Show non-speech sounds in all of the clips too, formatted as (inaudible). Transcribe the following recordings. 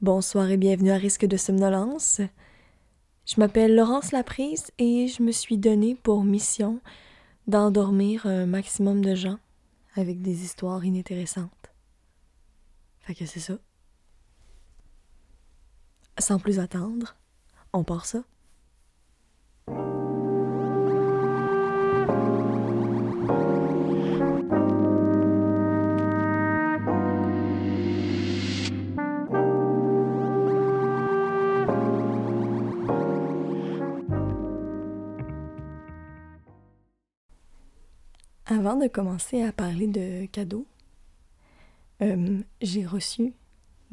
Bonsoir et bienvenue à Risque de somnolence. Je m'appelle Laurence Laprise et je me suis donnée pour mission d'endormir un maximum de gens avec des histoires inintéressantes. Fait que c'est ça. Sans plus attendre, on part ça. Avant de commencer à parler de cadeaux, euh, j'ai reçu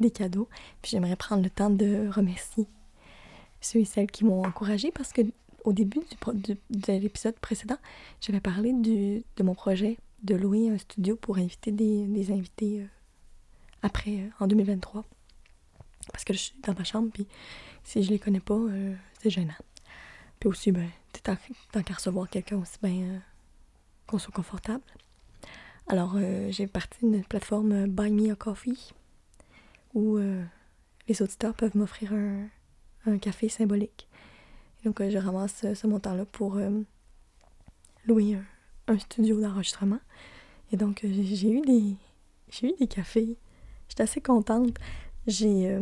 des cadeaux, puis j'aimerais prendre le temps de remercier ceux et celles qui m'ont encouragé parce que au début du, de l'épisode précédent, j'avais parlé de mon projet de louer un studio pour inviter des, invités euh, après, euh, en 2023. Parce que je suis dans ma chambre, puis si je les connais pas, c'est gênant. Puis aussi, ben, tant qu'à recevoir quelqu'un aussi, ben qu'on soit confortable. Alors, euh, j'ai parti d'une plateforme euh, Buy Me a Coffee où euh, les auditeurs peuvent m'offrir un, café symbolique. donc, je ramasse ce montant-là pour louer un, studio d'enregistrement. Et donc, j'ai eu des j'ai eu des cafés. J'étais assez contente. J'ai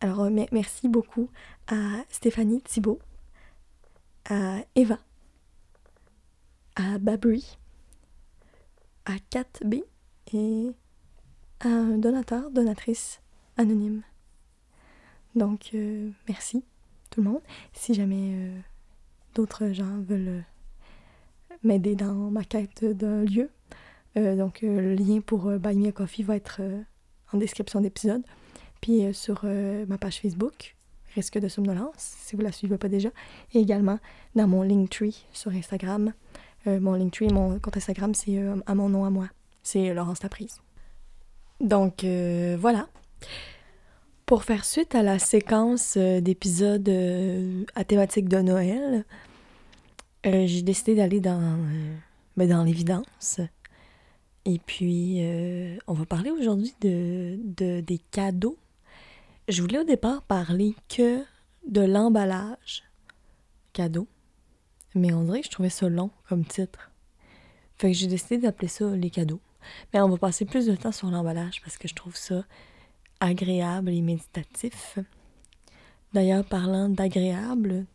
alors merci beaucoup à Stéphanie Thibault, à Eva, à Babri, à 4B et à un donateur, donatrice anonyme. Donc, euh, merci tout le monde. Si jamais euh, d'autres gens veulent euh, m'aider dans ma quête d'un lieu, donc le lien pour Buy Me a Coffee va être en description d'épisode. Puis sur ma page Facebook, Risque de somnolence, si vous la suivez pas déjà, et également dans mon Linktree sur Instagram, mon Linktree, mon compte Instagram, c'est euh, à mon nom à moi. C'est euh, Laurence Laprise. Donc, voilà. Pour faire suite à la séquence d'épisodes à thématique de Noël, j'ai décidé d'aller dans, ben, l'évidence. Et puis, on va parler aujourd'hui de, des cadeaux. Je voulais au départ parler que de l'emballage cadeau. Mais on dirait que je trouvais ça long comme titre. Fait que j'ai décidé d'appeler ça les cadeaux. Mais on va passer plus de temps sur l'emballage parce que je trouve ça agréable et méditatif. D'ailleurs, parlant d'agréable,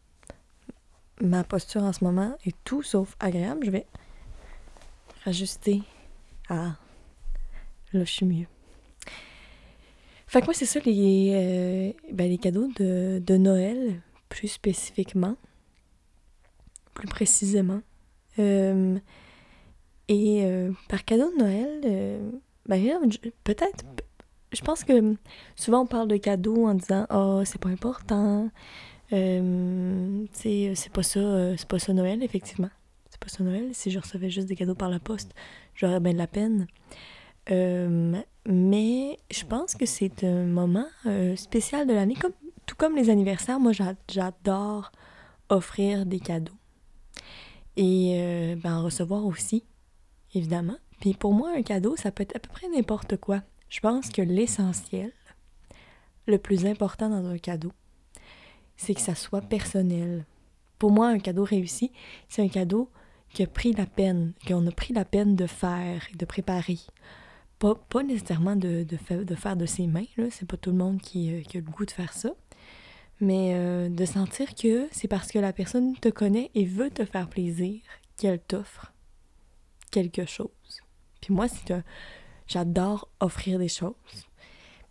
ma posture en ce moment est tout sauf agréable. Je vais rajuster. Ah, là, je suis mieux. Fait que moi, c'est ça les, euh, ben, cadeaux de, de Noël, plus spécifiquement plus précisément. Euh, et euh, par cadeau de Noël, euh, ben, peut-être, je pense que souvent on parle de cadeaux en disant Oh, c'est pas important, c'est pas ça, c'est pas ça Noël, effectivement. C'est pas ça Noël. Si je recevais juste des cadeaux par la poste, j'aurais bien de la peine. mais je pense que c'est un moment spécial de l'année, comme, tout comme les anniversaires. Moi, j'adore offrir des cadeaux et euh, ben, en recevoir aussi, évidemment. Puis pour moi, un cadeau, ça peut être à peu près n'importe quoi. Je pense que l'essentiel, le plus important dans un cadeau, c'est que ça soit personnel. Pour moi, un cadeau réussi, c'est un cadeau qui a pris la peine, qu'on a pris la peine de faire de préparer. Pas, pas nécessairement de, faire de ses mains. C'est pas tout le monde qui, euh, qui a le goût de faire ça mais euh, de sentir que c'est parce que la personne te connaît et veut te faire plaisir qu'elle t'offre quelque chose. Puis moi, c'est que j'adore offrir des choses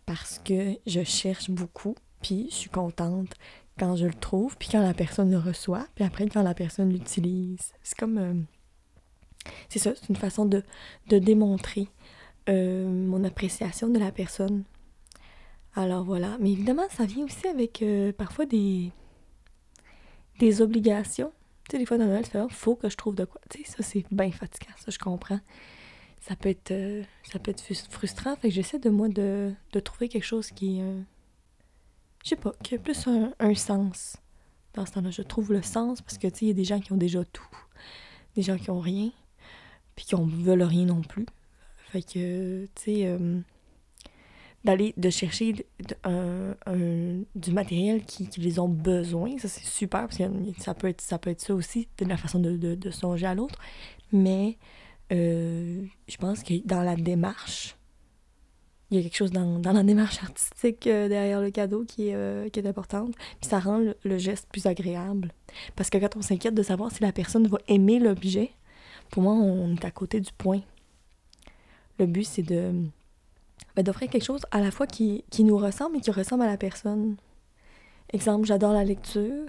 parce que je cherche beaucoup, puis je suis contente quand je le trouve, puis quand la personne le reçoit, puis après quand la personne l'utilise. C'est comme... Euh, c'est ça, c'est une façon de, de démontrer euh, mon appréciation de la personne alors voilà, mais évidemment, ça vient aussi avec euh, parfois des, obligations. Tu sais, des fois dans Noël, il faut que je trouve de quoi. Tu sais, ça, c'est bien fatigant, ça, je comprends. Ça peut être, euh, ça peut être frustrant, fait que j'essaie de moi de, trouver quelque chose qui, euh, je sais pas, qui a plus un, sens dans ce temps-là. Je trouve le sens parce que, tu sais, il y a des gens qui ont déjà tout, des gens qui ont rien, puis qui ne veulent rien non plus. Fait que, tu sais d'aller de chercher un, du matériel qui, qui, les ont besoin. Ça, c'est super, parce que ça peut être ça, peut être ça aussi, de la façon de, de, de songer à l'autre. Mais euh, je pense que dans la démarche, il y a quelque chose dans, dans la démarche artistique euh, derrière le cadeau qui euh, qui est importante. Puis ça rend le, geste plus agréable. Parce que quand on s'inquiète de savoir si la personne va aimer l'objet, pour moi, on est à côté du point. Le but, c'est de ben, d'offrir quelque chose à la fois qui, qui nous ressemble et qui ressemble à la personne. Exemple, j'adore la lecture,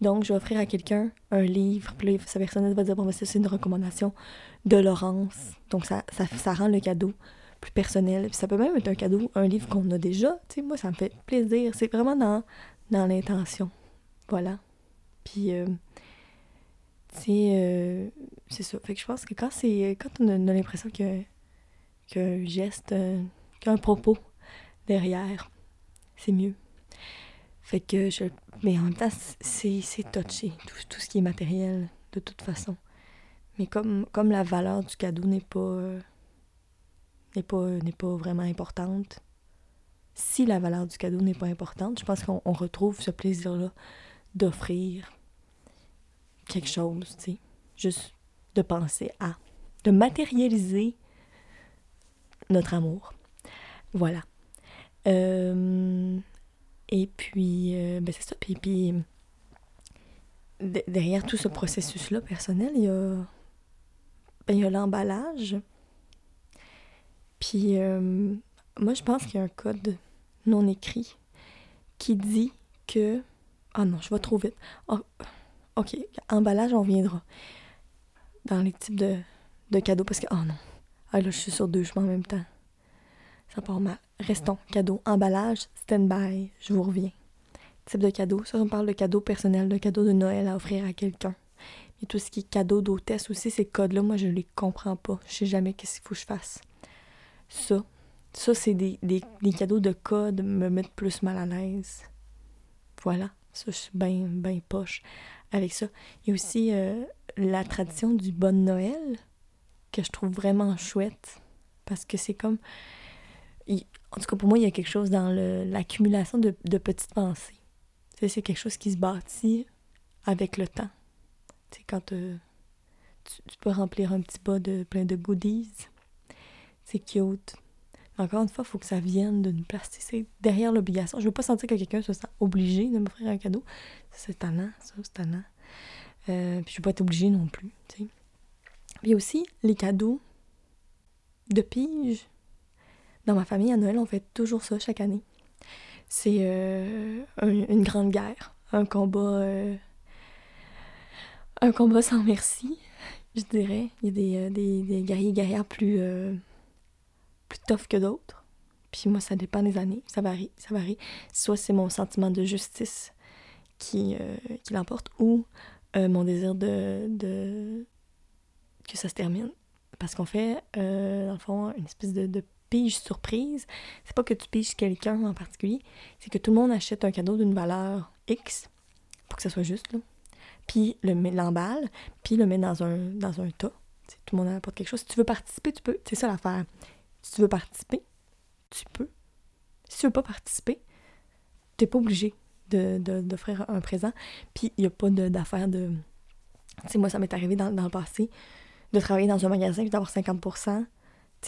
donc je vais offrir à quelqu'un un livre, puis sa personne va dire, bon, ben, c'est une recommandation de Laurence. Donc ça, ça, ça rend le cadeau plus personnel. Puis ça peut même être un cadeau, un livre qu'on a déjà. Tu sais, moi, ça me fait plaisir. C'est vraiment dans, dans l'intention. Voilà. Puis, euh, euh, c'est ça. Fait que je pense que quand quand on a, l'impression que qu'un geste, euh, qu'un propos derrière, c'est mieux. Fait que je. Mais en même temps, c'est, touché, tout, ce qui est matériel, de toute façon. Mais comme, la valeur du cadeau n'est pas. Euh, n'est pas, n'est pas vraiment importante, si la valeur du cadeau n'est pas importante, je pense qu'on retrouve ce plaisir-là d'offrir quelque chose, tu sais. Juste de penser à, de matérialiser notre amour. Voilà. Euh, et puis, euh, ben c'est ça. Puis, puis derrière tout ce processus-là personnel, il y a, ben, a l'emballage. Puis, euh, moi, je pense qu'il y a un code non écrit qui dit que. Ah non, je vais trop vite. Oh, ok, emballage, on reviendra. Dans les types de, de cadeaux, parce que. Oh non. Ah là, je suis sur deux chemins en même temps. Ça part mal. Restons. Cadeau. Emballage, stand-by. Je vous reviens. Type de cadeau. Ça, on parle de cadeau personnel, de cadeau de Noël à offrir à quelqu'un. Et tout ce qui est cadeau d'hôtesse aussi, ces codes-là, moi, je les comprends pas. Je sais jamais qu'est-ce qu'il faut que je fasse. Ça, ça, c'est des, des, cadeaux de code me mettent plus mal à l'aise. Voilà. Ça, je suis bien, bien poche avec ça. Il y a aussi euh, la tradition du Bon Noël que je trouve vraiment chouette. Parce que c'est comme en tout cas, pour moi, il y a quelque chose dans l'accumulation de, petites pensées. C'est quelque chose qui se bâtit avec le temps. Quand euh, tu, peux remplir un petit bas de plein de goodies. C'est cute. Encore une fois, il faut que ça vienne d'une place. C'est derrière l'obligation. Je veux pas sentir que quelqu'un se sent obligé de m'offrir un cadeau. C'est tannant, ça, c'est tannant. Euh, puis je veux pas être obligée non plus. Puis aussi, les cadeaux de pige dans ma famille, à Noël, on fait toujours ça chaque année. C'est euh, une grande guerre, un combat, euh, un combat sans merci, je dirais. Il y a des, euh, des, des guerriers guerrières plus, plus tough que d'autres. Puis moi, ça dépend des années, ça varie, ça varie. Soit c'est mon sentiment de justice qui, qui l'emporte, ou mon désir de, de que ça se termine. Parce qu'on fait, dans le fond, une espèce de, de pige surprise, c'est pas que tu piges quelqu'un en particulier, c'est que tout le monde achète un cadeau d'une valeur X pour que ça soit juste, là. Puis l'emballe, puis le met dans un, dans un tas. tout le monde apporte quelque chose. Si tu veux participer, tu peux. C'est ça l'affaire. Si tu veux participer, tu peux. Si tu veux pas participer, t'es pas obligé d'offrir de, un présent. Puis il n'y a pas d'affaire de. Tu sais, moi, ça m'est arrivé dans, dans, le passé de travailler dans un magasin et d'avoir 50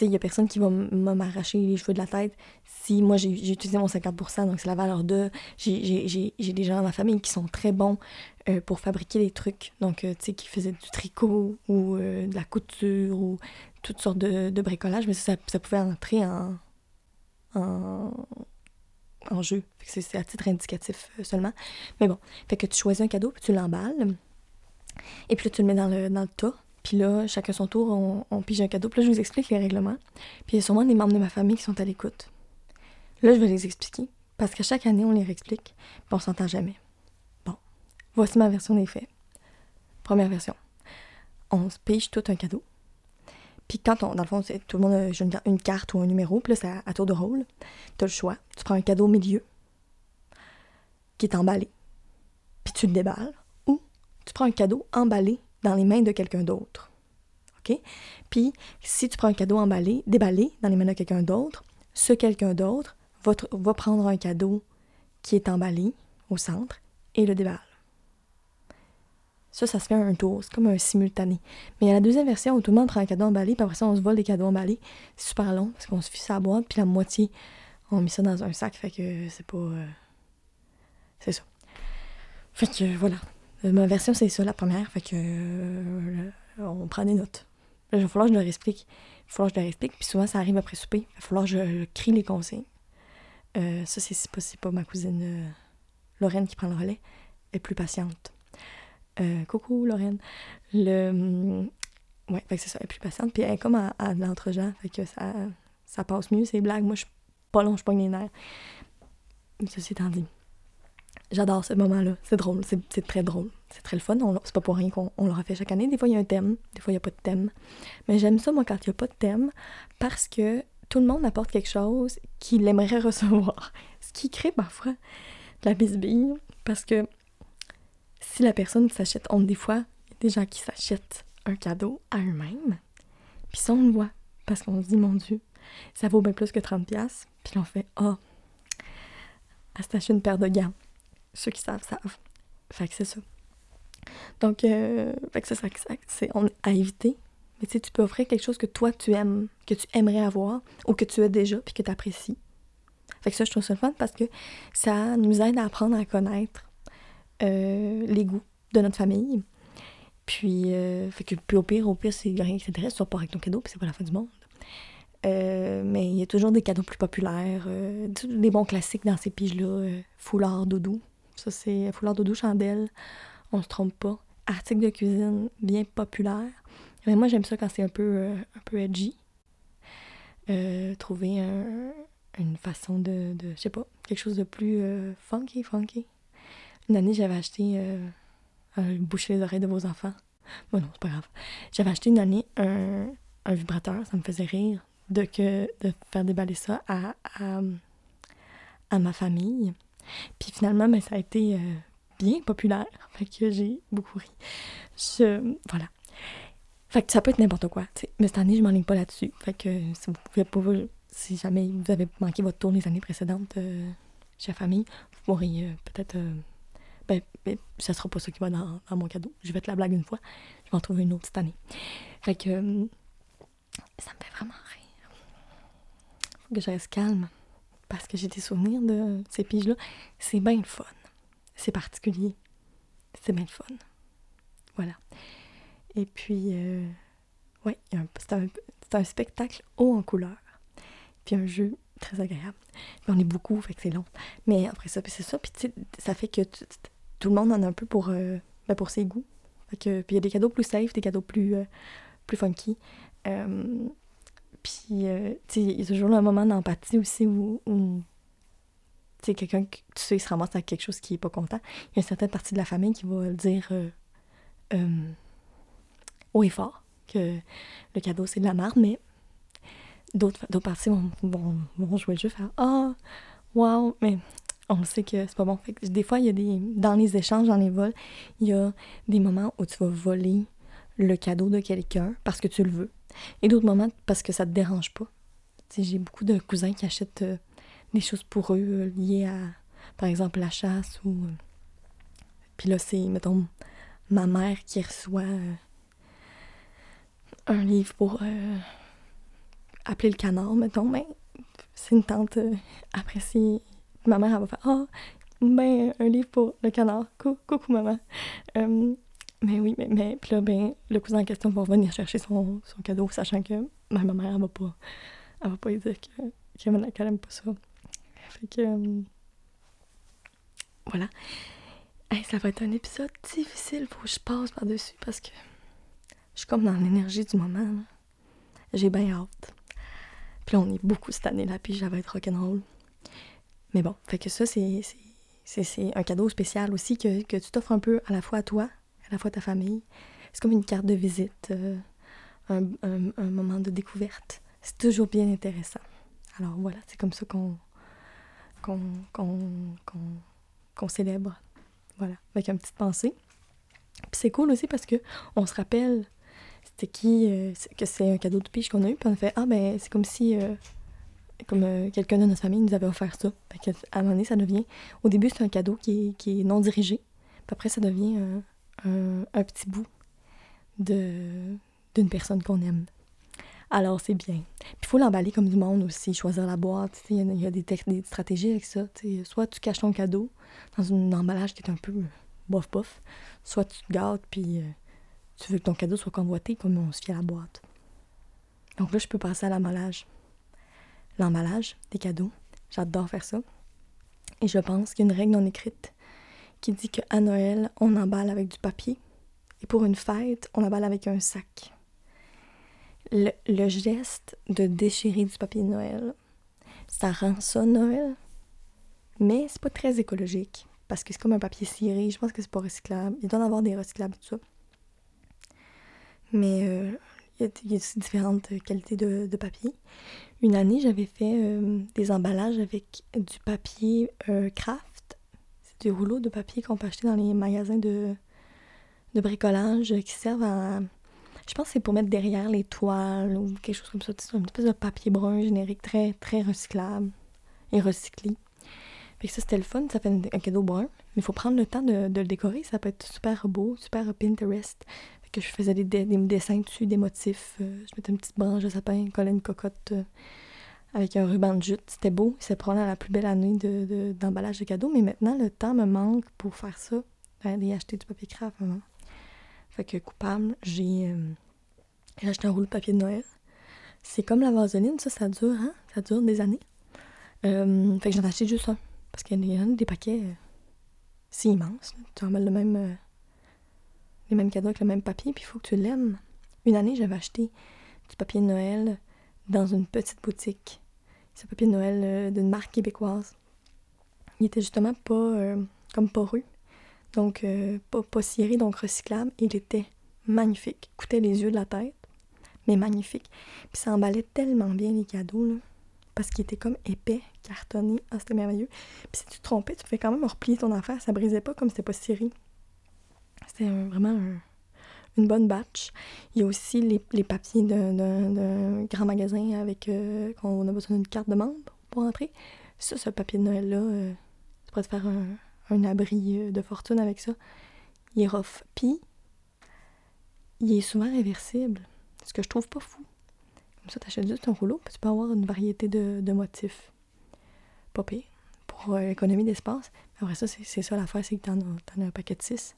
il n'y a personne qui va m'arracher les cheveux de la tête si moi j'ai utilisé mon 50%, donc c'est la valeur de. J'ai des gens dans ma famille qui sont très bons euh, pour fabriquer des trucs, donc euh, tu sais, qui faisaient du tricot ou euh, de la couture ou toutes sortes de, de bricolage, mais ça, ça, pouvait entrer en, en, en jeu. C'est à titre indicatif seulement. Mais bon, fait que tu choisis un cadeau, puis tu l'emballes, et puis là, tu le mets dans le, dans le tas. Puis là, chacun son tour, on, pige un cadeau. Puis là, je vous explique les règlements. Puis il y a sûrement des membres de ma famille qui sont à l'écoute. Là, je vais les expliquer. Parce qu'à chaque année, on les réexplique. Puis on s'entend jamais. Bon. Voici ma version des faits. Première version. On se pige tout un cadeau. Puis quand on, dans le fond, tout le monde a une, une, carte ou un numéro, puis là, c'est à, tour de rôle. Tu as le choix. Tu prends un cadeau au milieu, qui est emballé, puis tu le déballes. Ou tu prends un cadeau emballé dans les mains de quelqu'un d'autre. OK? Puis, si tu prends un cadeau emballé, déballé dans les mains de quelqu'un d'autre, ce quelqu'un d'autre va, va, prendre un cadeau qui est emballé au centre et le déballe. Ça, ça se fait un tour. C'est comme un simultané. Mais a la deuxième version où tout le monde prend un cadeau emballé, puis après ça, on se vole des cadeaux emballés. C'est super long parce qu'on se fiche à boîte, puis la moitié, on met ça dans un sac. Fait que c'est pas. euh, C'est ça. Fait que voilà. Euh, Ma version, c'est ça, la première. Fait que. euh, on prend des notes. Là, il va falloir que je leur explique. Il va falloir que je leur explique. Puis souvent, ça arrive après souper. Il va falloir que je, crie les consignes. Euh, ça, c'est pas, pas ma cousine Lorraine qui prend le relais. Elle est plus patiente. Coucou Lorraine. Le. hum, Ouais, fait que c'est ça, elle est plus patiente. Puis elle est comme à, à l'entre-gens. Fait que ça, ça passe mieux, ces blagues. Moi, je suis pas long, je pogne les nerfs. Ceci étant dit. J'adore ce moment-là. C'est drôle. C'est très drôle. C'est très le fun. C'est pas pour rien qu'on on l'aura fait chaque année. Des fois, il y a un thème. Des fois, il n'y a pas de thème. Mais j'aime ça, moi, quand il n'y a pas de thème, parce que tout le monde apporte quelque chose qu'il aimerait (laughs) recevoir. Ce qui crée parfois de la bisbille. Parce que si la personne s'achète, on des fois, y a des gens qui s'achètent un cadeau à eux-mêmes. Puis ça, on le voit. Parce qu'on se dit, mon Dieu, ça vaut bien plus que 30$. Puis on fait, ah, s'est acheté une paire de gants. Ceux qui savent, savent. Fait que c'est ça. Donc, euh, fait que ça, ça, ça- c'est à éviter. Mais tu sais, tu peux offrir quelque chose que toi, tu aimes, que tu aimerais avoir, ou que tu as déjà, puis que tu apprécies. Fait que ça, je trouve ça fun parce que ça nous aide à apprendre à connaître euh, les goûts de notre famille. Puis, euh, fait que, puis au pire, au pire, c'est rien qui t'intéresse, tu pas avec ton cadeau, puis c'est pas la fin du monde. Euh, mais il y a toujours des cadeaux plus populaires, euh, des bons classiques dans ces piges-là. euh, foulard doudou, ça c'est foulard doudou chandelle, on se trompe pas. Article de cuisine bien populaire. Mais moi j'aime ça quand c'est un peu, euh, un peu edgy. Euh, trouver un- une façon de, de, je sais pas, quelque chose de plus euh, funky, funky. Une année j'avais acheté, euh, boucher les oreilles de vos enfants. Bon non, c'est pas grave. J'avais acheté une année un, un vibrateur, ça me faisait rire de, que, de faire déballer ça à, à, à ma famille. Puis finalement, ben, ça a été euh, bien populaire. (laughs) Fait que j'ai beaucoup ri. Je, voilà. Fait que ça peut être n'importe quoi. Mais cette année, je m'enligne pas là-dessus. Fait que si vous pouvez pas, si jamais vous avez manqué votre tour les années précédentes euh, chez la famille, vous pourrez euh, peut-être. ben, ben, ça sera pas ça qui va dans, dans mon cadeau. Je vais te la blague une fois. Je vais en trouver une autre cette année. Fait que ça me fait vraiment rire. Faut que je reste calme. Parce que j'ai des souvenirs de ces piges-là. C'est bien le fun. C'est particulier. C'est bien le fun. Voilà. Et puis, euh, ouais, c'est un, un spectacle haut en couleur. Puis un jeu très agréable. Puis on est beaucoup, fait que c'est long. Mais après ça, c'est ça. Puis ça fait que tout le monde en a un peu pour, euh, ben, pour ses goûts. Fait que, puis il y a des cadeaux plus safe, des cadeaux plus, euh, plus funky. Puis, euh, il y a toujours un moment d'empathie aussi où, tu sais, quelqu'un, tu sais, il se ramasse avec quelque chose qui est pas content. Il y a une certaine partie de la famille qui va le dire euh, euh, haut et fort que le cadeau, c'est de la merde, mais d'autres parties vont, vont, jouer le jeu, faire « Ah, wow! » Mais on sait que c'est pas bon. Des fois, il y a des... Dans les échanges, dans les vols, il y a des moments où tu vas voler le cadeau de quelqu'un parce que tu le veux. Et d'autres moments parce que ça te dérange pas. J'ai beaucoup de cousins qui achètent euh, des choses pour eux euh, liées à, par exemple, la chasse ou... euh, Puis là, c'est, mettons, ma mère qui reçoit euh, un livre pour appeler le canard, mettons, mais c'est une tante euh, appréciée. Ma mère, elle va faire « Ah, ben, un livre pour le canard. Cou- coucou, maman. Mais oui, mais, mais puis là, ben, le cousin en question va venir chercher son, son cadeau, sachant que ma ma mère, elle va pas, va pas lui dire que, que- qu'elle aime pas ça. Fait que, euh, voilà. Hey, ça va être un épisode difficile, faut que je passe par-dessus parce que je suis comme dans l'énergie du moment. J'ai bien hâte. Puis là, on est beaucoup cette année-là, puis j'avais être rock'n'roll. Mais bon, fait que ça, c'est, un cadeau spécial aussi que, que tu t'offres un peu à la fois à toi, la fois ta famille. C'est comme une carte de visite, euh, un, moment de découverte. C'est toujours bien intéressant. Alors voilà, c'est comme ça qu'on, qu'on, qu'on, qu'on célèbre. Voilà, avec une petite pensée. Puis c'est cool aussi parce que on se rappelle c'était qui, euh, que c'est un cadeau de pige qu'on a eu, puis on a fait Ah ben c'est comme si euh, comme quelqu'un de notre famille nous avait offert ça. À un moment donné, ça devient. Au début, c'est un cadeau qui est, qui est non dirigé. Puis après, ça devient un, un petit bout d'une personne qu'on aime. Alors, c'est bien. Puis il faut l'emballer comme du monde aussi, choisir la boîte. Il y, a- des, stratégies avec ça. Soit tu caches ton cadeau dans un emballage qui est un peu bof-bof, soit tu te gâtes puis euh, tu veux que ton cadeau soit convoité comme on se fie à la boîte. Donc là, je peux passer à l'emballage. L'emballage des cadeaux, j'adore faire ça. Et je pense qu'il y a une règle non écrite qui dit qu'à Noël, on emballe avec du papier. Et pour une fête, on emballe avec un sac. Le, geste de déchirer du papier de Noël, ça rend ça Noël. Mais c'est pas très écologique. Parce que c'est comme un papier ciré. Je pense que c'est pas recyclable. Il doit en avoir des recyclables, tout ça. Mais euh, il y, a- aussi différentes qualités de, de papier. Une année, j'avais fait euh, des emballages avec du papier euh, craft. Des rouleaux de papier qu'on peut acheter dans les magasins de, de bricolage qui servent à. Je pense que c'est pour mettre derrière les toiles ou quelque chose comme ça. C'est une espèce de papier brun générique très, très recyclable et recyclé. Fait que ça, c'était le fun. Ça fait un, cadeau brun. Mais il faut prendre le temps de, de le décorer. Ça peut être super beau, super Pinterest. Fait que je faisais des, des- des dessins dessus, des motifs. euh, je mettais une petite branche de sapin, collais une cocotte euh, avec un ruban de jute. C'était beau. C'est probablement la plus belle année de- de- d'emballage de, cadeaux. Mais maintenant, le temps me manque pour faire ça. D'aller acheter du papier craft. Fait que coupable, j'ai euh, j'ai acheté un rouleau de papier de Noël. C'est comme la vaseline, ça, ça dure, hein? Ça dure des années. Euh, fait que j'en ai acheté juste un. Parce qu'il y en a des paquets, euh, c'est immense. là. Tu emballes le même, les mêmes cadeaux avec le même papier, puis il faut que tu l'aimes. Une année, j'avais acheté du papier de Noël dans une petite boutique. C'est un papier de Noël euh, d'une marque québécoise. Il était justement pas euh, comme poreux, donc euh, pas, pas ciré, donc recyclable. Il était magnifique. Coûtait les yeux de la tête, mais magnifique. Puis ça emballait tellement bien les cadeaux, là, parce qu'il était comme épais, cartonné. Ah, c'était merveilleux. Puis si tu te trompais, tu pouvais quand même replier ton affaire, ça brisait pas comme c'était pas ciré. C'était vraiment un- une bonne batch. Il y a aussi les, papiers d'un- grand magasin avec euh, qu'on a besoin d'une carte de membre pour entrer. Ça, ce papier de Noël-là, euh, tu pourrais te faire un, abri euh, de fortune avec ça. Il est rough. Puis, il est souvent réversible, ce que je trouve pas fou. Comme ça, t'achètes juste un rouleau, puis tu peux avoir une variété de, motifs. Pas pire, pour euh, économie d'espace. Après ça, c'est ça l'affaire, c'est que as, t'en as un paquet de 6.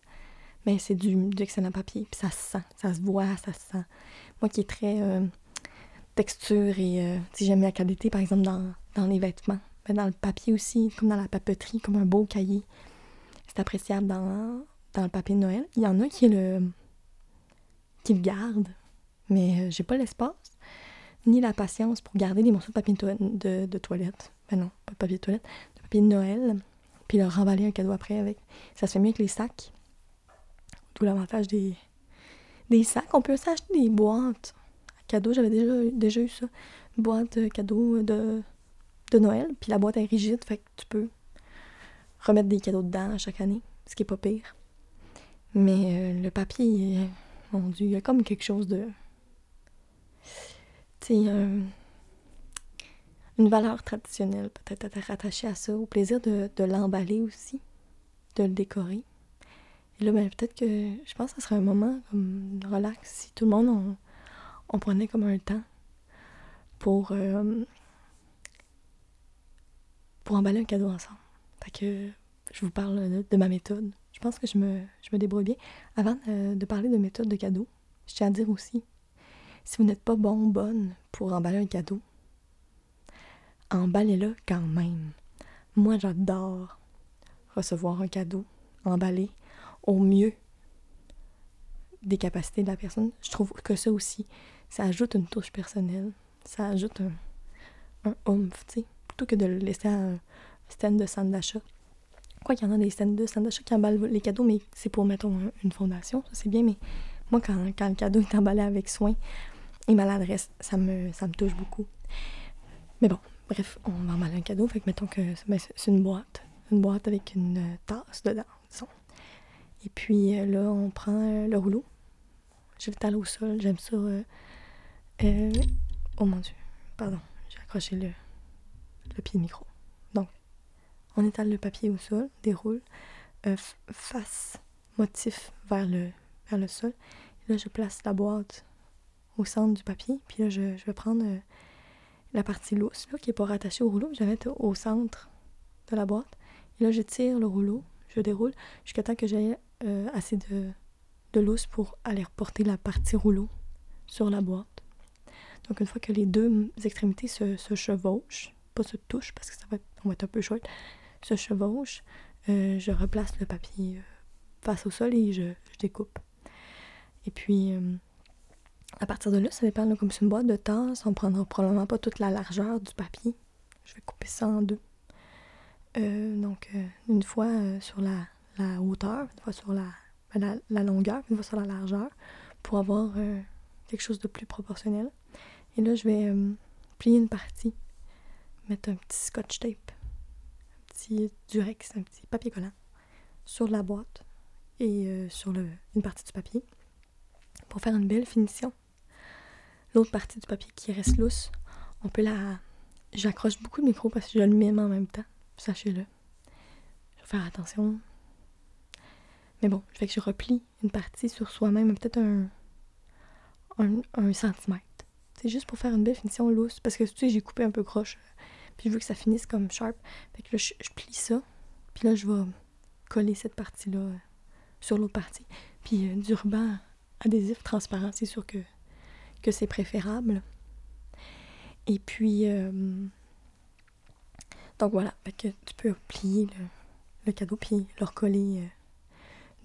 Mais c'est du, du excellent papier, puis ça se sent, ça se voit, ça se sent. Moi qui est très euh, texture et euh, si j'aime la qualité, par exemple, dans, dans les vêtements, mais dans le papier aussi, comme dans la papeterie, comme un beau cahier. C'est appréciable dans, dans le papier de Noël. Il y en a qui le, qui le gardent, mais euh, j'ai pas l'espace ni la patience pour garder des morceaux de papier de, toi- de, toilette. Ben non, pas de papier de toilette, de papier de Noël, puis leur remballer un cadeau après avec. Ça se fait mieux avec les sacs. D'où l'avantage des, des sacs. On peut aussi acheter des boîtes cadeaux. J'avais déjà, déjà eu ça. Une boîte de cadeaux de, de Noël, puis la boîte est rigide, fait que tu peux remettre des cadeaux dedans à chaque année, ce qui est pas pire. Mais euh, le papier, est- mon Dieu, il y a comme quelque chose de. Tu sais, un- une valeur traditionnelle, peut-être être rattachée à ça, au plaisir de, de l'emballer aussi, de le décorer. Et là, ben, peut-être que je pense que ce serait un moment comme relax si tout le monde, on, prenait comme un temps pour, euh, pour emballer un cadeau ensemble. Fait que je vous parle de, de ma méthode. Je pense que je me, je me débrouille bien. Avant de parler de méthode de cadeau, je tiens à dire aussi, si vous n'êtes pas bon bonne pour emballer un cadeau, emballez-le quand même. Moi, j'adore recevoir un cadeau emballé au mieux des capacités de la personne. Je trouve que ça aussi, ça ajoute une touche personnelle. Ça ajoute un, un oomph, tu sais. Plutôt que de le laisser à un stand de centre d'achat. Quoi qu'il y en a des stands de centre d'achat qui emballent les cadeaux, mais c'est pour, mettons, un- une fondation, ça c'est bien, mais moi, quand, quand le cadeau est emballé avec soin et maladresse, ça me, ça me touche beaucoup. Mais bon, bref, on va emballer un cadeau, fait que mettons que ben, c'est c'est une boîte. Une boîte avec une euh, tasse dedans, disons. Et puis euh, là, on prend euh, le rouleau. Je l'étale au sol, j'aime ça. euh, oh mon dieu, pardon, j'ai accroché le, le pied micro. Donc, on étale le papier au sol, déroule, face motif vers le, vers le sol. Et là, je place la boîte au centre du papier. Puis là, je, vais prendre la partie lousse, là, qui n'est pas rattachée au rouleau. Je vais mettre au centre de la boîte. Et là, je tire le rouleau, je déroule, jusqu'à temps que j'ai euh, assez de, de lousse pour aller reporter la partie rouleau sur la boîte. Donc, une fois que les deux extrémités se, chevauchent, pas se touchent parce que ça va être, on va être un peu chouette, se chevauchent, euh, je replace le papier face au sol et je, je découpe. Et puis, à partir de là, ça dépend, comme c'est une boîte de tasse, on prendra probablement pas toute la largeur du papier. Je vais couper ça en deux. Euh, donc, euh, une fois euh, sur la, la, hauteur, une fois sur la, ben, la, longueur, une fois sur la largeur, pour avoir quelque chose de plus proportionnel. Et là, je vais plier une partie, mettre un petit scotch tape, un petit durex, un petit papier collant sur la boîte et sur le, une partie du papier pour faire une belle finition l'autre partie du papier qui reste lousse, on peut la. J'accroche beaucoup de micros parce que je le en même temps. Sachez-le. Je vais faire attention. Mais bon, je fais que je replie une partie sur soi-même, peut-être un, un, centimètre. C'est juste pour faire une belle finition lousse. Parce que tu sais, j'ai coupé un peu croche. Puis je veux que ça finisse comme sharp. Fait que là, je, plie ça. Puis là, je vais coller cette partie-là euh, sur l'autre partie. Puis euh, du ruban adhésif transparent, c'est sûr que que c'est préférable. Et puis, euh, donc voilà, que tu peux plier le, cadeau puis le recoller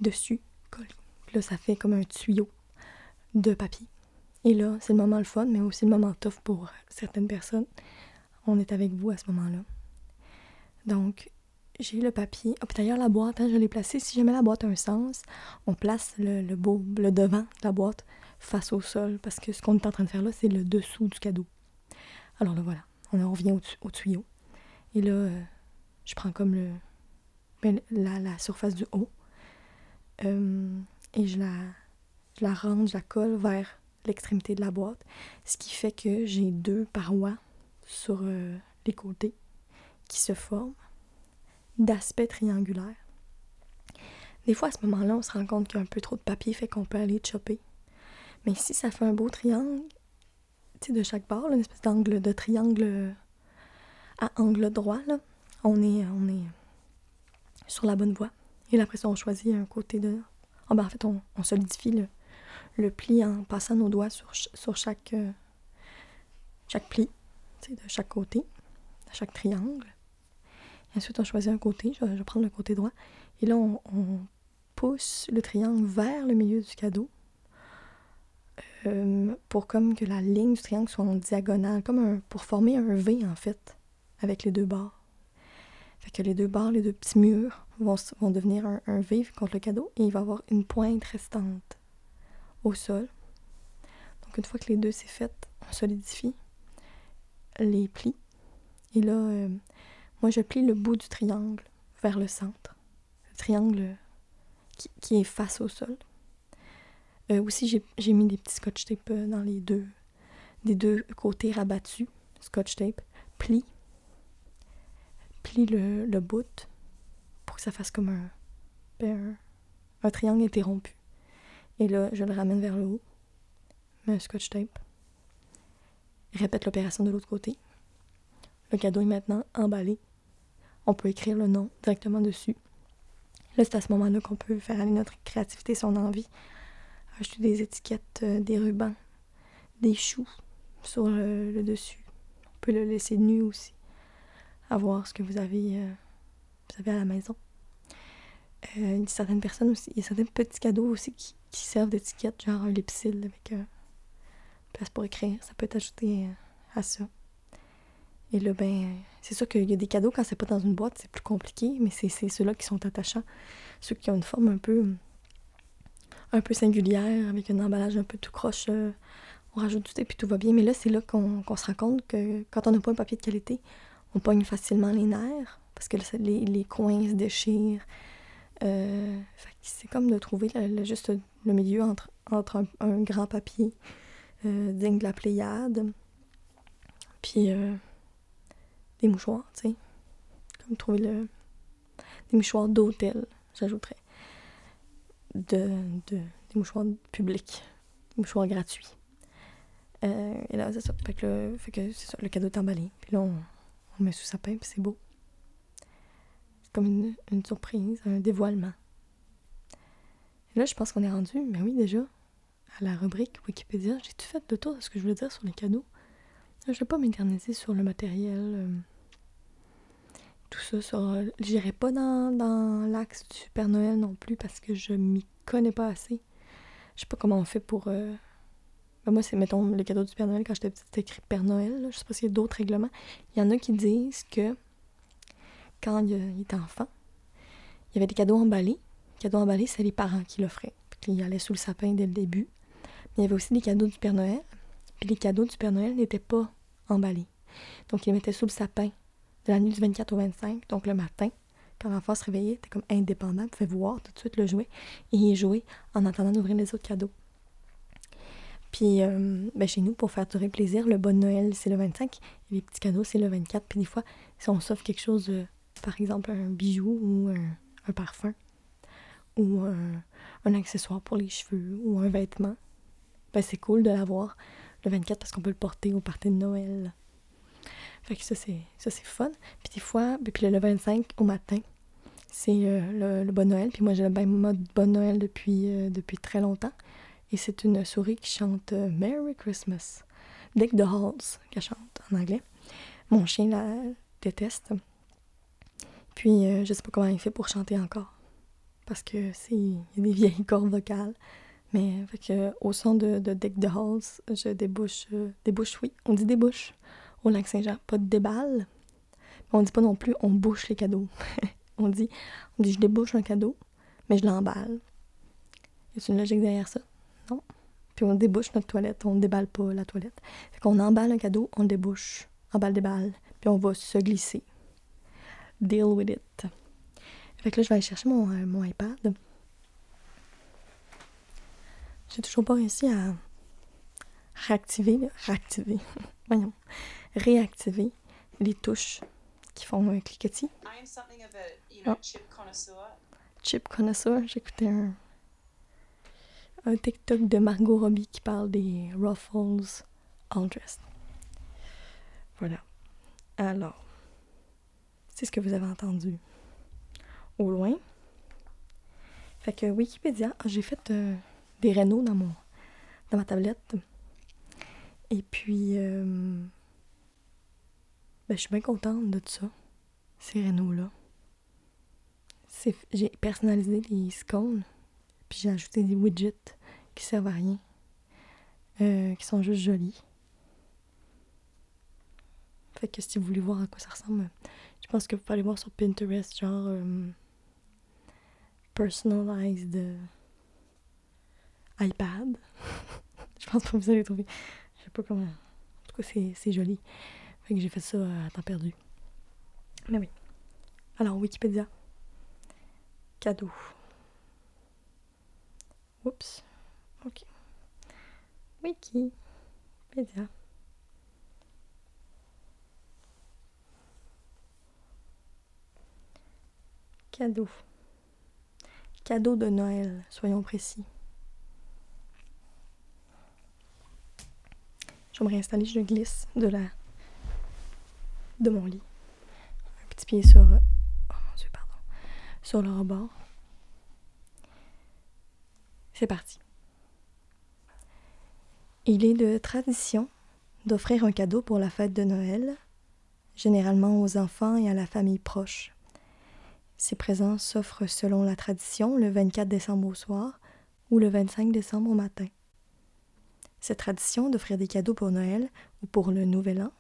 dessus. Là, ça fait comme un tuyau de papier. Et là, c'est le moment le fun, mais aussi le moment tough pour certaines personnes. On est avec vous à ce moment-là. Donc, j'ai le papier. Oh, d'ailleurs, la boîte, hein, je l'ai placée. Si jamais la boîte a un sens, on place le, le, beau, le devant de la boîte face au sol, parce que ce qu'on est en train de faire là, c'est le dessous du cadeau. Alors là, voilà, on en revient au, tuyau. Et là, euh, je prends comme le, ben, la, la, surface du haut euh, et je la, je la rentre, je la colle vers l'extrémité de la boîte, ce qui fait que j'ai deux parois sur euh, les côtés qui se forment d'aspect triangulaire. Des fois, à ce moment-là, on se rend compte qu'il y a un peu trop de papier, fait qu'on peut aller chopper mais ici, ça fait un beau triangle, tu sais, de chaque bord, une espèce d'angle de triangle à angle droit, là. On est, on est sur la bonne voie. Et après ça, on choisit un côté de... Oh, ben, en fait, on, solidifie le, pli en passant nos doigts sur, chaque, euh, chaque pli, de chaque côté, de chaque triangle. Ensuite, on choisit un côté. Je, vais prendre le côté droit. Et là, on pousse le triangle vers le milieu du cadeau euh, pour comme que la ligne du triangle soit en diagonale, comme pour former un V en fait, avec les deux bords. Fait que les deux bords, les deux petits murs vont, vont devenir un, un, contre le cadeau et il va y avoir une pointe restante au sol. Donc une fois que les deux c'est fait, on solidifie les plis. Et là, euh, moi je plie le bout du triangle vers le centre. Le triangle qui, qui est face au sol. Euh, aussi, j'ai mis des petits scotch tape euh, dans les deux, des deux côtés rabattus. Scotch tape. Plie. Plie le, le bout pour que ça fasse comme un, ben, un, triangle interrompu. Et là, je le ramène vers le haut. Mets un scotch tape. Répète l'opération de l'autre côté. Le cadeau est maintenant emballé. On peut écrire le nom directement dessus. Là, c'est à ce moment-là qu'on peut faire aller notre créativité si on a envie acheter des étiquettes, euh, des rubans, des choux sur le, dessus. On peut le laisser nu aussi, à voir ce que vous avez, euh, vous avez à la maison. Euh, certaines personnes aussi, il y a certains petits cadeaux aussi qui, servent d'étiquette, genre un lipsil avec une place pour écrire. Ça peut être ajouté à ça. Et là, ben, c'est sûr qu'il y a des cadeaux quand c'est pas dans une boîte, c'est plus compliqué, mais c'est ceux-là qui sont attachants. Ceux qui ont une forme un peu un peu singulière, avec un emballage un peu tout croche. Euh, on rajoute tout et puis tout va bien. Mais là, c'est là qu'on se rend compte que quand on n'a pas un papier de qualité, on pogne facilement les nerfs parce que les, les coins se déchirent. Euh, c'est comme de trouver le, juste le milieu entre, entre un, grand papier euh, digne de la Pléiade, puis des mouchoirs, tu sais. Comme trouver le. Des mouchoirs d'hôtel, j'ajouterais. De, de, des mouchoirs publics, des mouchoirs gratuits. Euh, et là, c'est ça. Fait que, le, fait que ça, le cadeau est emballé. Puis là, on sous sa puis c'est beau. C'est comme une, une surprise, un dévoilement. Et là, je pense qu'on est rendu, mais oui, déjà, à la rubrique Wikipédia. J'ai tout fait le tour de ce que je voulais dire sur les cadeaux? Je ne vais pas m'éterniser sur le matériel. Euh, tout ça. Sur, euh, J'irai pas dans, dans l'axe du Père Noël non plus parce que je m'y connais pas assez. Je sais pas comment on fait pour. Euh, ben, moi, c'est, mettons, le cadeau du Père Noël, quand j'étais petite, c'était écrit Père Noël. Je sais pas s'il y a d'autres règlements. Il y en a qui disent que quand il, était enfant, il y avait des cadeaux emballés. Les cadeaux emballés, c'est les parents qui l'offraient. Puis ils allaient sous le sapin dès le début. Mais il y avait aussi des cadeaux du Père Noël. Puis les cadeaux du Père Noël n'étaient pas emballés. Donc, ils les mettaient sous le sapin de la nuit du 24 au 25, donc le matin. Quand l'enfant se réveillait, il était comme indépendant, pouvait voir tout de suite le jouet. Et il jouait en attendant d'ouvrir les autres cadeaux. Puis, euh, ben chez nous, pour faire durer plaisir, le bon Noël, c'est le 25. Et les petits cadeaux, c'est le 24. Puis des fois, si on s'offre quelque chose, par exemple un bijou ou un, parfum, ou un, un, accessoire pour les cheveux, ou un vêtement, ben c'est cool de l'avoir le 24 parce qu'on peut le porter au party de Noël. Fait que ça, c'est, ça, c'est fun. Puis des fois, puis le 25 au matin, c'est euh, le, Bon Noël. Puis moi, j'ai le même mode Bon Noël depuis, euh, depuis très longtemps. Et c'est une souris qui chante euh, Merry Christmas. Dick the Halls, qu'elle chante en anglais. Mon chien la déteste. Puis je sais pas comment il fait pour chanter encore. Parce que c'est. Il y a des vieilles cordes vocales. Mais fait que, au son de, de Deck the Halls, je débouche, euh, débouche, oui, on dit débouche au lac Saint-Jean, pas de déballe. On dit pas non plus on bouche les cadeaux. (laughs) on, dit, on dit je débouche un cadeau, mais je l'emballe. Y a une logique derrière ça? Puis on débouche notre toilette, on déballe pas la toilette. Fait qu'on emballe un cadeau, on le débouche, emballe, déballe, puis on va se glisser. Deal with it. Fait que là, je vais aller chercher mon, euh, mon iPad. J'ai toujours pas réussi à réactiver, réactiver, (laughs) voyons, réactiver les touches qui font un cliquetis. Oh. Chip connoisseur. J'écoutais un, un TikTok de Margot Robbie qui parle des Ruffles All. Voilà. Alors, c'est ce que vous avez entendu au loin. Fait que Wikipédia, j'ai fait euh, des rénaux dans, mon, dans ma tablette. Et puis, euh, ben, je suis bien contente de ça, ces rénaux-là. J'ai personnalisé les scones, puis j'ai ajouté des widgets qui servent à rien, euh, qui sont juste jolis. Fait que si vous voulez voir à quoi ça ressemble, je pense que vous pouvez aller voir sur Pinterest, genre euh, personalized iPad. (laughs) je pense pas que vous allez trouver. Je sais pas comment. En tout cas, c'est joli. Fait que j'ai fait ça à temps perdu. Mais oui. Alors, Wikipédia. Cadeau. Oups. Ok. Wikipédia. Cadeau. Cadeau de Noël, soyons précis. Je me réinstaller, je glisse de la de mon lit. Un petit pied sur oh pardon. Sur le rebord. C'est parti. Il est de tradition d'offrir un cadeau pour la fête de Noël, généralement aux enfants et à la famille proche. Ces présents s'offrent selon la tradition le 24 décembre au soir ou le 25 décembre au matin. Cette tradition d'offrir des cadeaux pour Noël ou pour le Nouvel An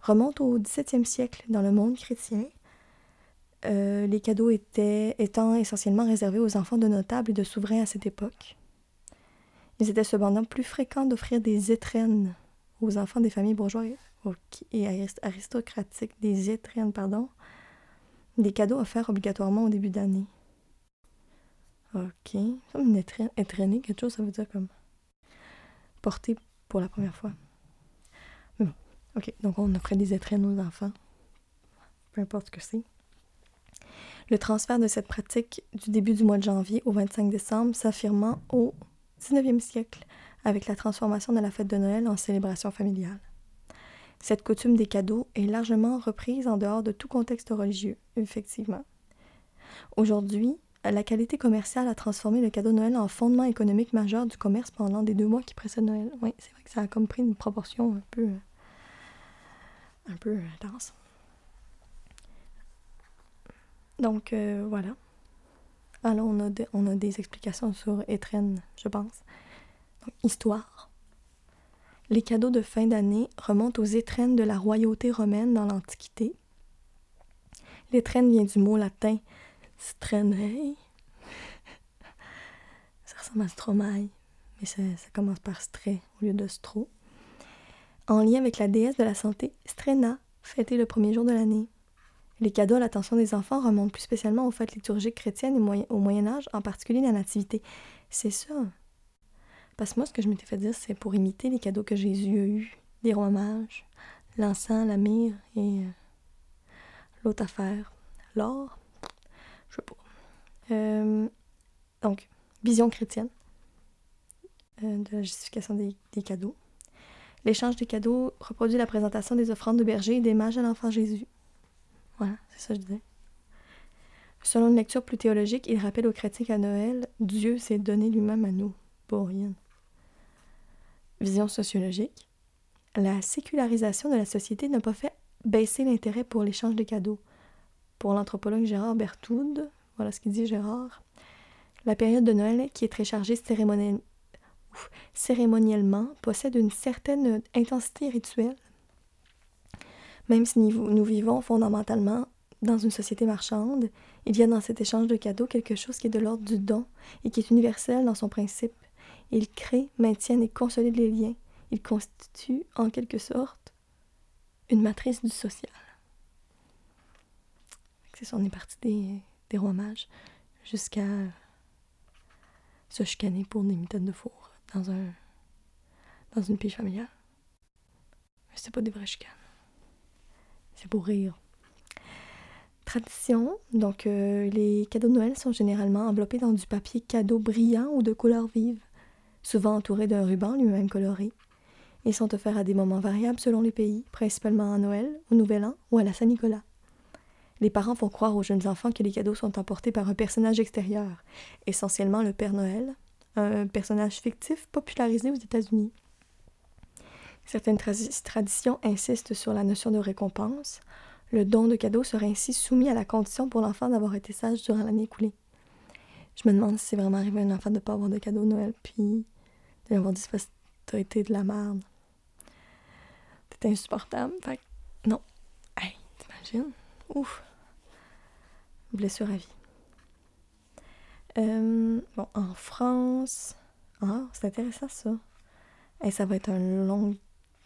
remonte au XVIIe siècle dans le monde chrétien, euh, les cadeaux étaient, étant essentiellement réservés aux enfants de notables et de souverains à cette époque. Il était cependant plus fréquent d'offrir des étrennes aux enfants des familles bourgeoises et aristocratiques, des étrennes, pardon, des cadeaux offerts obligatoirement au début d'année. Ok, comme une étrenne, quelque chose, ça veut dire comme porter pour la première fois. Mais bon, ok, donc on offrait des étrennes aux enfants peu importe ce que c'est. Le transfert de cette pratique du début du mois de janvier au 25 décembre s'affirmant au 19e siècle avec la transformation de la fête de Noël en célébration familiale. Cette coutume des cadeaux est largement reprise en dehors de tout contexte religieux, effectivement. Aujourd'hui, la qualité commerciale a transformé le cadeau de Noël en fondement économique majeur du commerce pendant les deux mois qui précèdent Noël. Oui, c'est vrai que ça a comme pris une proportion un peu, un peu intense. Donc euh, voilà. Alors on a, on a des explications sur Étrennes, je pense. Donc, histoire. Les cadeaux de fin d'année remontent aux étrennes de la royauté romaine dans l'Antiquité. L'étrenne vient du mot latin Strenei. ça ressemble à Stromae, mais ça, commence par Stré au lieu de Stro. En lien avec la déesse de la santé, Strena, fêtée le premier jour de l'année. Les cadeaux à l'attention des enfants remontent plus spécialement aux fêtes liturgiques chrétiennes et au Moyen Âge, en particulier la Nativité. C'est ça. Parce que moi, ce que je m'étais fait dire, c'est pour imiter les cadeaux que Jésus a eus, des rois mages, l'encens, la myrrhe et euh, l'autre affaire, l'or. Je sais pas. Euh, donc, vision chrétienne euh, de la justification des, des cadeaux. L'échange des cadeaux reproduit la présentation des offrandes de berger et des mages à l'enfant Jésus. Voilà, c'est ça que je disais. Selon une lecture plus théologique, il rappelle aux chrétiens qu'à Noël, Dieu s'est donné lui-même à nous, pour rien. Vision sociologique. La sécularisation de la société n'a pas fait baisser l'intérêt pour l'échange de cadeaux. Pour l'anthropologue Gérard Berthoud, voilà ce qu'il dit Gérard, la période de Noël, qui est très chargée cérémoniellement, possède une certaine intensité rituelle même si nous vivons fondamentalement dans une société marchande, il y a dans cet échange de cadeaux quelque chose qui est de l'ordre du don et qui est universel dans son principe. Il crée, maintient et consolide les liens. Il constitue, en quelque sorte, une matrice du social. C'est ça, on est parti des, rois mages jusqu'à se chicaner pour des mitaines de four dans un dans une pige familiale. Mais c'est pas des vrais chicanes. C'est pour rire. Tradition, donc euh, les cadeaux de Noël sont généralement enveloppés dans du papier cadeau brillant ou de couleur vive, souvent entourés d'un ruban lui-même coloré. Ils sont offerts à des moments variables selon les pays, principalement à Noël, au Nouvel An ou à la Saint-Nicolas. Les parents font croire aux jeunes enfants que les cadeaux sont emportés par un personnage extérieur, essentiellement le Père Noël, un personnage fictif popularisé aux États-Unis. Certaines traditions insistent sur la notion de récompense. Le don de cadeau serait ainsi soumis à la condition pour l'enfant d'avoir été sage durant l'année écoulée. Je me demande si c'est vraiment arrivé à un enfant de ne pas avoir de cadeau de Noël, puis de lui avoir dit t'as été de la merde. T'es insupportable. Fait non. Hey, t'imagines? Ouf. Blessure à vie. Euh, bon, en France. Ah, c'est intéressant ça. Et ça va être un long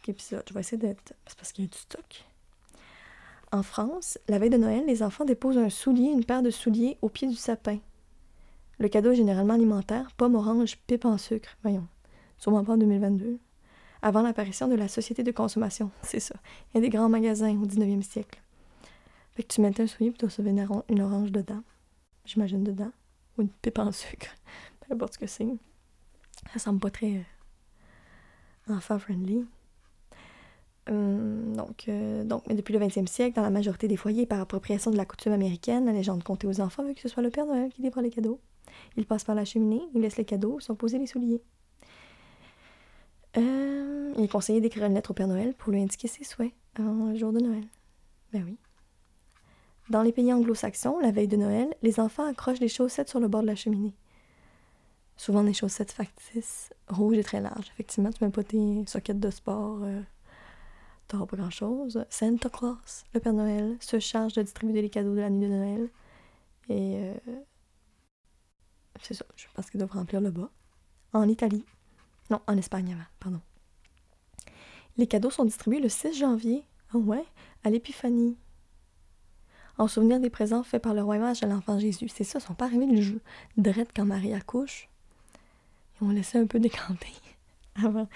épisode. Je vais essayer d'être. C'est parce qu'il y a du stock. En France, la veille de Noël, les enfants déposent un soulier, une paire de souliers au pied du sapin. Le cadeau est généralement alimentaire, pomme orange, pipe en sucre. Voyons, sûrement pas en 2022. Avant l'apparition de la société de consommation, (laughs) c'est ça. Il y a des grands magasins au 19e siècle. Fait que tu mettais un soulier et tu recevais une, orange dedans. J'imagine dedans. Ou une pipe en sucre. (laughs) Peu importe ce que c'est. Ça semble pas très euh, enfant-friendly. Donc, euh, donc, mais depuis le 20e siècle, dans la majorité des foyers, par appropriation de la coutume américaine, la légende comptait aux enfants que ce soit le Père Noël qui livre les cadeaux. Il passe par la cheminée, il laisse les cadeaux, sont posés les souliers. Euh, il est conseillé d'écrire une lettre au Père Noël pour lui indiquer ses souhaits un jour de Noël. Ben oui. Dans les pays anglo-saxons, la veille de Noël, les enfants accrochent des chaussettes sur le bord de la cheminée. Souvent des chaussettes factices, rouges et très larges. Effectivement, tu mets pas tes sockets de sport. Euh, pas grand-chose. Santa Claus, le Père Noël, se charge de distribuer les cadeaux de la nuit de Noël. Et euh, c'est ça, je pense qu'il devrait remplir le bas. En Italie. Non, en Espagne avant, pardon. Les cadeaux sont distribués le 6 janvier. Oh ouais, à l'Épiphanie. En souvenir des présents faits par le roi mage à l'enfant Jésus. C'est ça, ils sont pas arrivés le jour drette quand Marie accouche. Ils ont laissé un peu décanter (laughs) avant,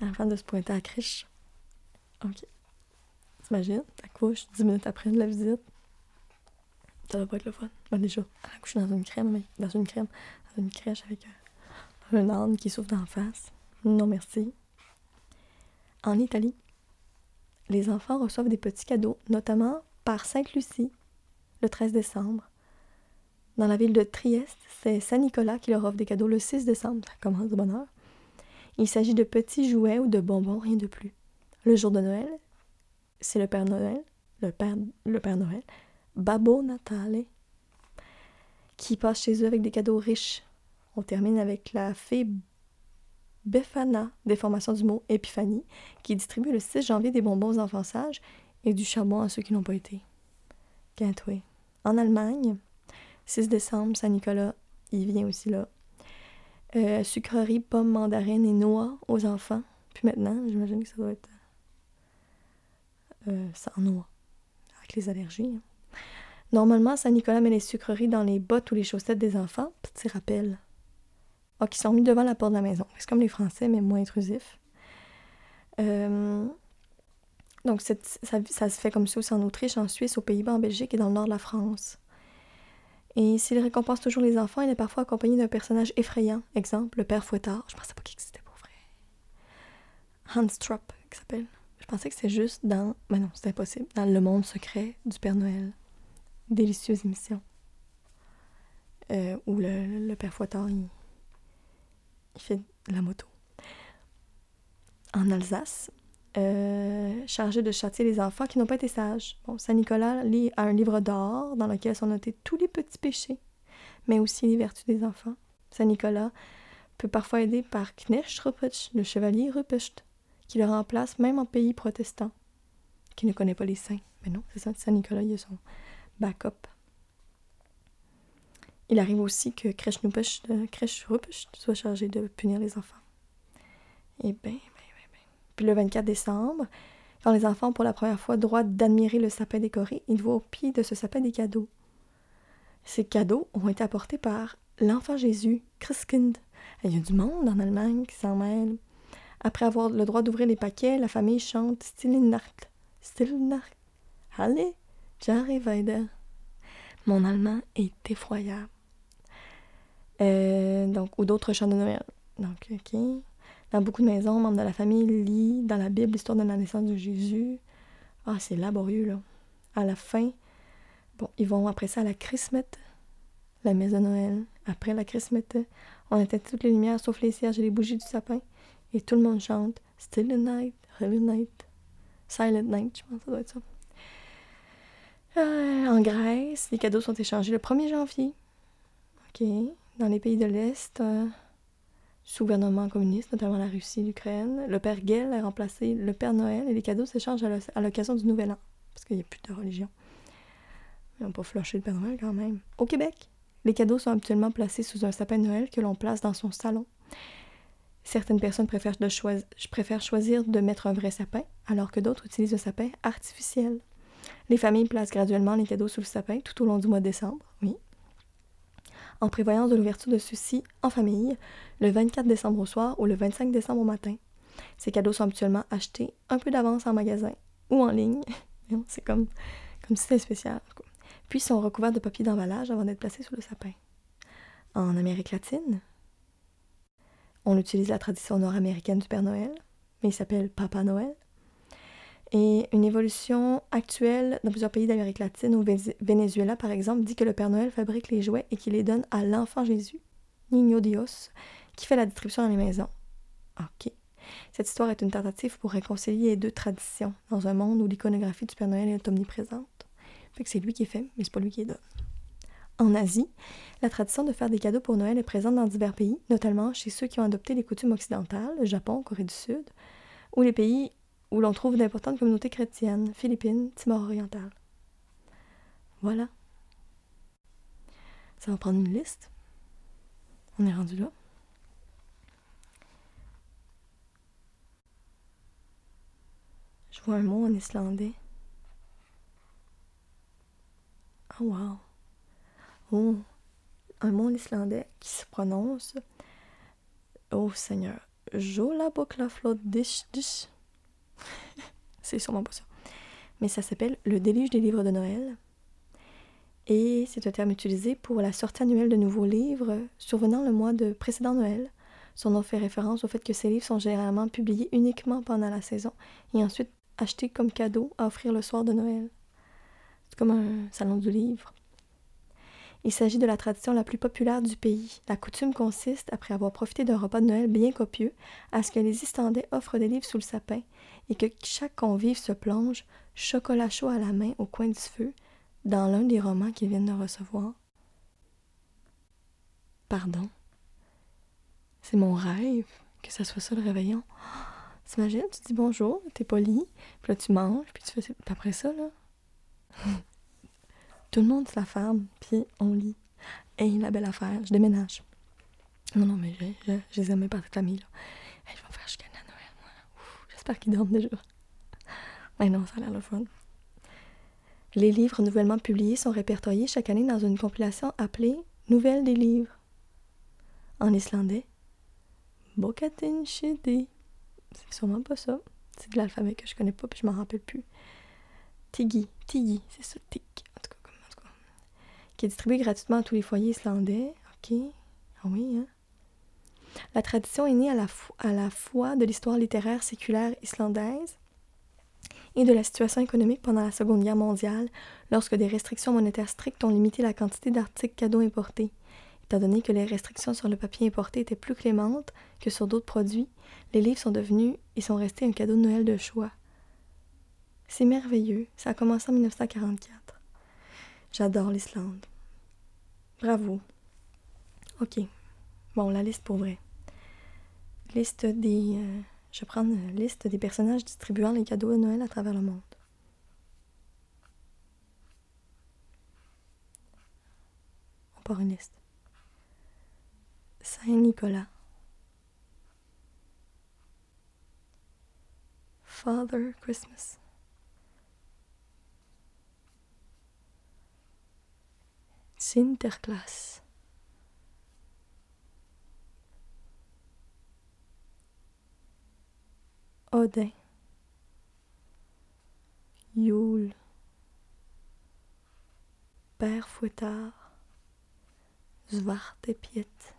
avant de se pointer à la crèche. Ok. T'imagines? T'accouches 10 minutes après de la visite. Ça va pas être le fun. Ben déjà, elle a accouché dans une crème, mais dans une crème, dans une crèche avec un, un âne qui souffle d'en face. Non merci. En Italie, les enfants reçoivent des petits cadeaux, notamment par Sainte-Lucie, le 13 décembre. Dans la ville de Trieste, c'est Saint-Nicolas qui leur offre des cadeaux le 6 décembre. Ça commence de bonne heure. Il s'agit de petits jouets ou de bonbons, rien de plus. Le jour de Noël, c'est le Père Noël, le Père, le Père Noël, Babbo Natale, qui passe chez eux avec des cadeaux riches. On termine avec la fée Befana, déformation du mot Épiphanie, qui distribue le 6 janvier des bonbons aux enfants sages et du charbon à ceux qui n'ont pas été. Gateway. En Allemagne, 6 décembre, Saint-Nicolas, il vient aussi là. Euh, sucrerie, pommes, mandarines et noix aux enfants. Puis maintenant, j'imagine que ça doit être euh, sans noix, avec les allergies. Hein. Normalement, Saint-Nicolas met les sucreries dans les bottes ou les chaussettes des enfants. Petit rappel. Ah, qui sont mis devant la porte de la maison. C'est comme les Français, mais moins intrusif. Euh, donc, ça, ça, se fait comme ça aussi en Autriche, en Suisse, aux Pays-Bas, en Belgique et dans le nord de la France. Et s'il récompense toujours les enfants, il est parfois accompagné d'un personnage effrayant. Exemple, le père Fouettard. Je pensais pas qu'il existait pour vrai. Hans Trupp, qui s'appelle. Je pensais que c'était juste impossible. Dans Le Monde secret du Père Noël. Délicieuse émission. Euh, où le, père Fouettard, il, fait la moto. En Alsace, euh, chargé de châtier les enfants qui n'ont pas été sages. Bon, Saint Nicolas lit un livre d'or dans lequel sont notés tous les petits péchés, mais aussi les vertus des enfants. Saint Nicolas peut parfois aider par Knecht Ruprecht, le chevalier Ruprecht, qui le remplace même en pays protestant, qui ne connaît pas les saints. Mais non, c'est ça, Saint Nicolas, il a son backup. Il arrive aussi que Krech Ruprecht soit chargé de punir les enfants. Et eh bien, puis le 24 décembre, quand les enfants ont pour la première fois droit d'admirer le sapin décoré, ils voient au pied de ce sapin des cadeaux. Ces cadeaux ont été apportés par l'enfant Jésus, Christkind. Il y a du monde en Allemagne qui s'en mêle. Après avoir le droit d'ouvrir les paquets, la famille chante Stille Nacht. Stille Nacht. Allez, j'arrive weiter. Mon allemand est effroyable. Euh, donc, ou d'autres chants de Noël. Donc, ok. Dans beaucoup de maisons, membres de la famille lisent dans la Bible l'histoire de la naissance de Jésus. Ah, c'est laborieux, là. À la fin, bon, ils vont après ça à la Christmette, la messe de Noël. Après la Christmette, on éteint toutes les lumières sauf les cierges et les bougies du sapin. Et tout le monde chante Still the night, holy night, silent night, je pense que ça doit être ça. Euh, en Grèce, les cadeaux sont échangés le 1er janvier. OK. Dans les pays de l'Est, euh, sous gouvernement communiste, notamment la Russie, l'Ukraine. Le Père Guel a remplacé le Père Noël et les cadeaux s'échangent à l'occasion du Nouvel An, parce qu'il n'y a plus de religion. Mais on peut flusher le Père Noël quand même. Au Québec, les cadeaux sont habituellement placés sous un sapin de Noël que l'on place dans son salon. Certaines personnes préfèrent, choisir de mettre un vrai sapin, alors que d'autres utilisent un sapin artificiel. Les familles placent graduellement les cadeaux sous le sapin tout au long du mois de décembre, oui, en prévoyant de l'ouverture de ceux-ci en famille le 24 décembre au soir ou le 25 décembre au matin. Ces cadeaux sont habituellement achetés un peu d'avance en magasin ou en ligne. (laughs) C'est comme, comme si c'était spécial. Puis sont recouverts de papier d'emballage avant d'être placés sous le sapin. En Amérique latine, on utilise la tradition nord-américaine du Père Noël, mais il s'appelle Papa Noël. Et une évolution actuelle dans plusieurs pays d'Amérique latine, au Venezuela par exemple, dit que le Père Noël fabrique les jouets et qu'il les donne à l'enfant Jésus, Niño Dios, qui fait la distribution dans les maisons. Ok. Cette histoire est une tentative pour réconcilier les deux traditions dans un monde où l'iconographie du Père Noël est omniprésente. Fait que c'est lui qui est fait, mais c'est pas lui qui est donne. En Asie, la tradition de faire des cadeaux pour Noël est présente dans divers pays, notamment chez ceux qui ont adopté les coutumes occidentales, le Japon, Corée du Sud, ou les pays où l'on trouve d'importantes communautés chrétiennes, Philippines, Timor oriental. Voilà. Ça va prendre une liste. On est rendu là. Je vois un mot en islandais. Oh wow. Oh, un mot en islandais qui se prononce. Oh Seigneur. Jola dish dish. (laughs) C'est sûrement pas ça. mais ça s'appelle le déluge des livres de Noël. Et c'est un terme utilisé pour la sortie annuelle de nouveaux livres survenant le mois de précédent Noël. Son nom fait référence au fait que ces livres sont généralement publiés uniquement pendant la saison et ensuite achetés comme cadeau à offrir le soir de Noël. C'est comme un salon du livre. Il s'agit de la tradition la plus populaire du pays. La coutume consiste, après avoir profité d'un repas de Noël bien copieux, à ce que les Islandais offrent des livres sous le sapin et que chaque convive se plonge, chocolat chaud à la main au coin du feu, dans l'un des romans qu'ils viennent de recevoir. Pardon. C'est mon rêve que ça soit ça le réveillon. (gasps) T'imagines, tu dis bonjour, t'es poli, puis là tu manges, puis tu fais. Après ça, là. (laughs) Tout le monde se la ferme, puis on lit. Hey, la belle affaire, je déménage. Non, non, mais je, je, je les aimais par cette famille-là. Hey, je vais faire chicaner à Noël, moi. J'espère qu'ils dorment déjà. Mais non, ça a l'air le fun. Les livres nouvellement publiés sont répertoriés chaque année dans une compilation appelée Nouvelles des livres. En islandais, Bokatin Shidi. C'est sûrement pas ça. C'est de l'alphabet que je connais pas puis je m'en rappelle plus. Tigi, Tigi, c'est ça, Tig. En tout, cas, comme, en tout cas. Qui est distribué gratuitement à tous les foyers islandais. Ok. Ah oui, hein. La tradition est née à la, à la fois de l'histoire littéraire séculaire islandaise et de la situation économique pendant la Seconde Guerre mondiale, lorsque des restrictions monétaires strictes ont limité la quantité d'articles cadeaux importés. Étant donné que les restrictions sur le papier importé étaient plus clémentes que sur d'autres produits, les livres sont devenus et sont restés un cadeau de Noël de choix. C'est merveilleux. Ça a commencé en 1944. J'adore l'Islande. Bravo. Ok. Bon, la liste pour vrai. Liste des. Euh, je vais prendre la liste des personnages distribuant les cadeaux de Noël à travers le monde. On part une liste. Saint-Nicolas. Father Christmas. Sinterklaas. Odin. Yule. Père Fouettard. Zwarte Piet.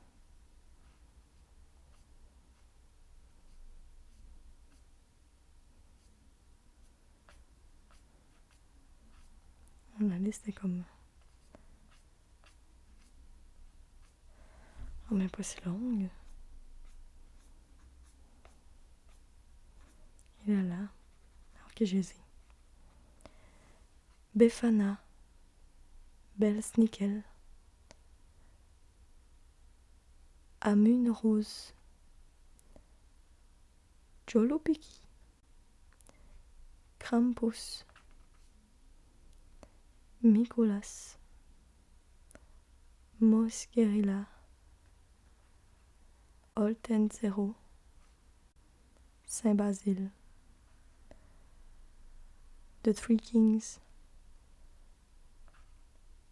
La liste est comme. Oh, mais pas si longue. Il est là. Alors que Jésus. Befana. Belsnickel. Amun Rose. Jolopiki. Krampus. Mikolas. Mosquerilla. Oltenzero. Saint-Basile. The Three Kings.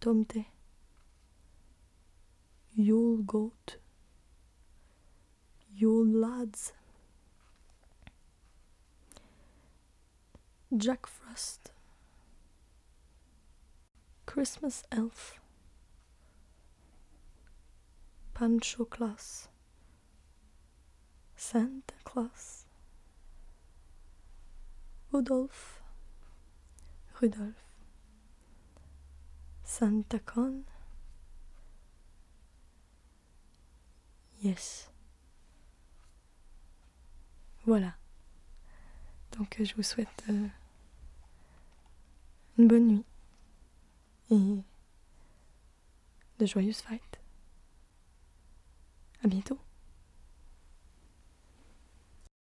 Tomte. Yule Goat. Yule Lads. Jack Frost. Christmas Elf. Pancho Claus. Santa Claus. Rudolph. Rudolph. Santa Con. Yes. Voilà. Donc je vous souhaite euh, une bonne nuit et de joyeuses fêtes. À bientôt.